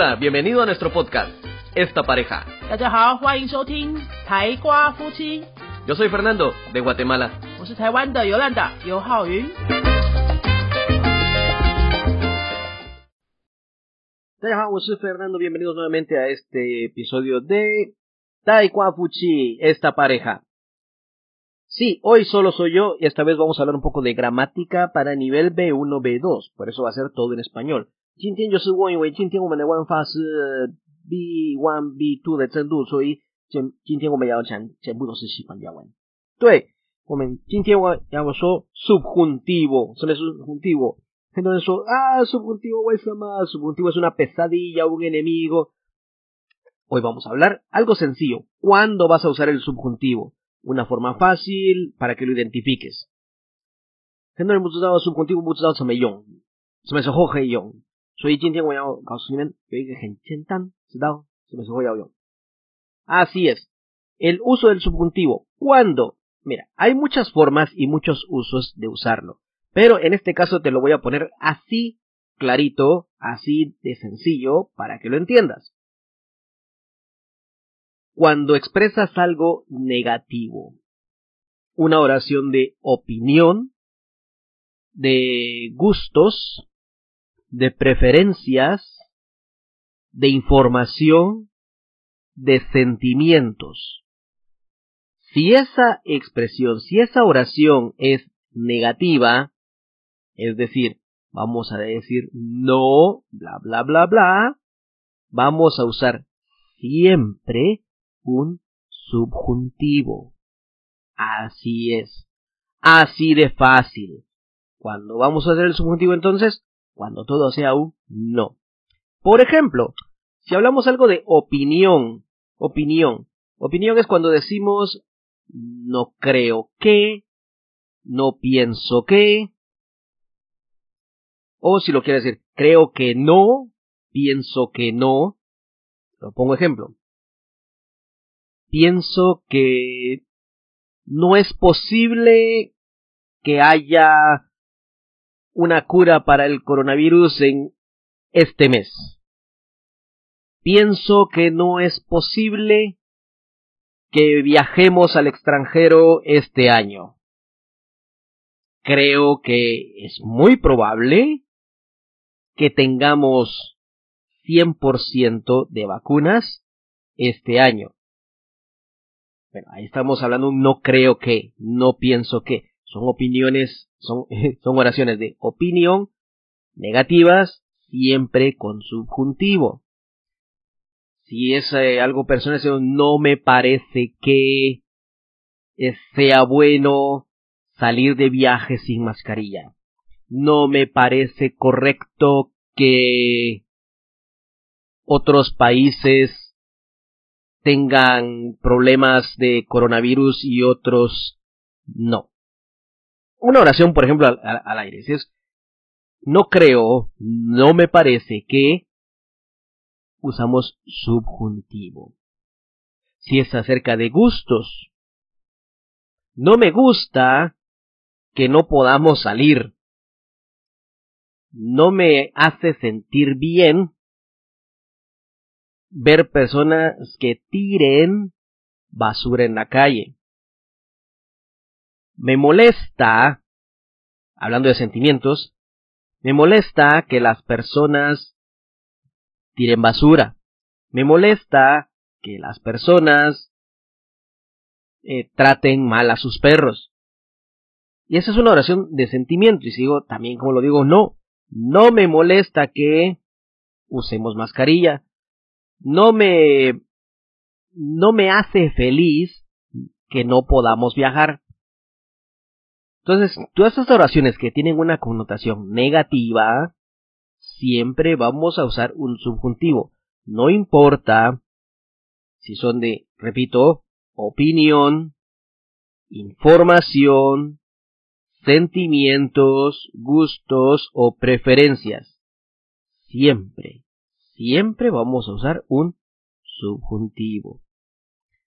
Hola, bienvenido a nuestro podcast, Esta Pareja. Yo soy Fernando, de Guatemala. Fernando, bienvenidos nuevamente a este episodio de Taekwa Fuchi, Esta Pareja. Sí, hoy solo soy yo y esta vez vamos a hablar un poco de gramática para nivel B1, B2, por eso va a ser todo en español. 今天就是我因为今天我们的玩法是 B1、B2 的程度，所以今今天我们要讲全部都是西班牙文。对，我们今天我要说 subjuntivo，什么是 subjuntivo？很多人说啊，subjuntivo 为什么？subjuntivo es una pesadilla, un enemigo. Hoy vamos a hablar algo sencillo. ¿Cuándo vas a usar el subjuntivo? Una forma fácil para que lo identifiques. 很多人不知道 subjuntivo 不知道怎么用，什么时候可以用， 所以今天我要告诉你们有一个很简单，知道什么时候要用。Así es, el uso del subjuntivo. ¿Cuándo? Mira, hay muchas formas y muchos usos de usarlo. Pero en este caso te lo voy a poner así clarito, así de sencillo, para que lo entiendas. Cuando expresas algo negativo, una oración de opinión, de gustos, de preferencias, de información, de sentimientos. Si esa expresión, si esa oración es negativa, es decir, vamos a decir no, bla, bla, bla, bla, vamos a usar siempre un subjuntivo. Así es. Así de fácil. Cuando vamos a hacer el subjuntivo entonces? Cuando todo sea un no. Por ejemplo, si hablamos algo de opinión, opinión, opinión es cuando decimos no creo que, no pienso que, o si lo quiere decir, creo que no, pienso que no. Lo pongo ejemplo. Pienso que no es posible que haya una cura para el coronavirus en este mes. Pienso que no es posible que viajemos al extranjero este año. Creo que es muy probable que tengamos 100% de vacunas este año. Bueno, ahí estamos hablando un no creo que, no pienso que. Son opiniones, son, son oraciones de opinión negativas, siempre con subjuntivo. Si es eh, algo personal, no me parece que sea bueno salir de viaje sin mascarilla. No me parece correcto que otros países tengan problemas de coronavirus y otros no. Una oración, por ejemplo, al, aire. Si es, no creo, no me parece que usamos subjuntivo. Si es acerca de gustos, no me gusta que no podamos salir. No me hace sentir bien ver personas que tiren basura en la calle. Me molesta, hablando de sentimientos, me molesta que las personas tiren basura. Me molesta que las personas eh, traten mal a sus perros. Y esa es una oración de sentimiento. Y sigo también, como lo digo, no. No me molesta que usemos mascarilla. No me, no me hace feliz que no podamos viajar. Entonces, todas estas oraciones que tienen una connotación negativa, siempre vamos a usar un subjuntivo. No importa si son de, repito, opinión, información, sentimientos, gustos o preferencias. Siempre, siempre vamos a usar un subjuntivo.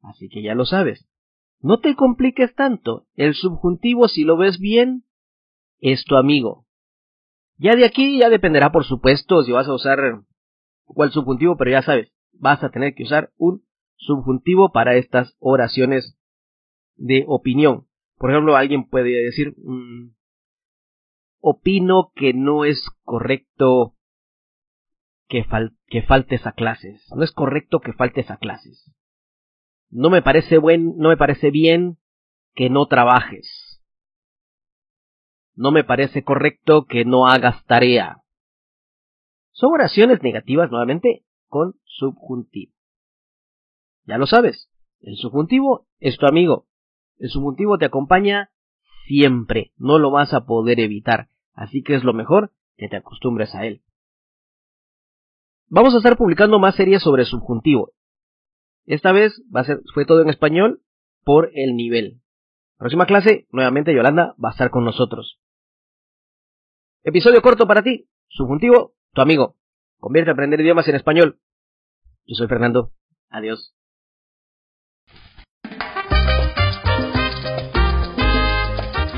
Así que ya lo sabes. No te compliques tanto. El subjuntivo, si lo ves bien, es tu amigo. Ya de aquí ya dependerá, por supuesto, si vas a usar el subjuntivo, pero ya sabes, vas a tener que usar un subjuntivo para estas oraciones de opinión. Por ejemplo, alguien puede decir, mm, opino que no es correcto que faltes a clases. No es correcto que faltes a clases. No me parece buen, no me parece bien que no trabajes. No me parece correcto que no hagas tarea. Son oraciones negativas nuevamente con subjuntivo. Ya lo sabes, el subjuntivo es tu amigo. El subjuntivo te acompaña siempre, no lo vas a poder evitar, así que es lo mejor que te acostumbres a él. Vamos a estar publicando más series sobre subjuntivo. Esta vez va a ser, fue todo en español por el nivel. Próxima clase, nuevamente Yolanda va a estar con nosotros. Episodio corto para ti, subjuntivo, tu amigo. Convierte a aprender idiomas en español. Yo soy Fernando. Adiós. Si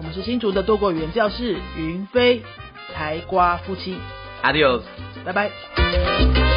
我们是新竹的多国语言教室云飞台瓜夫妻，，Adios，拜拜。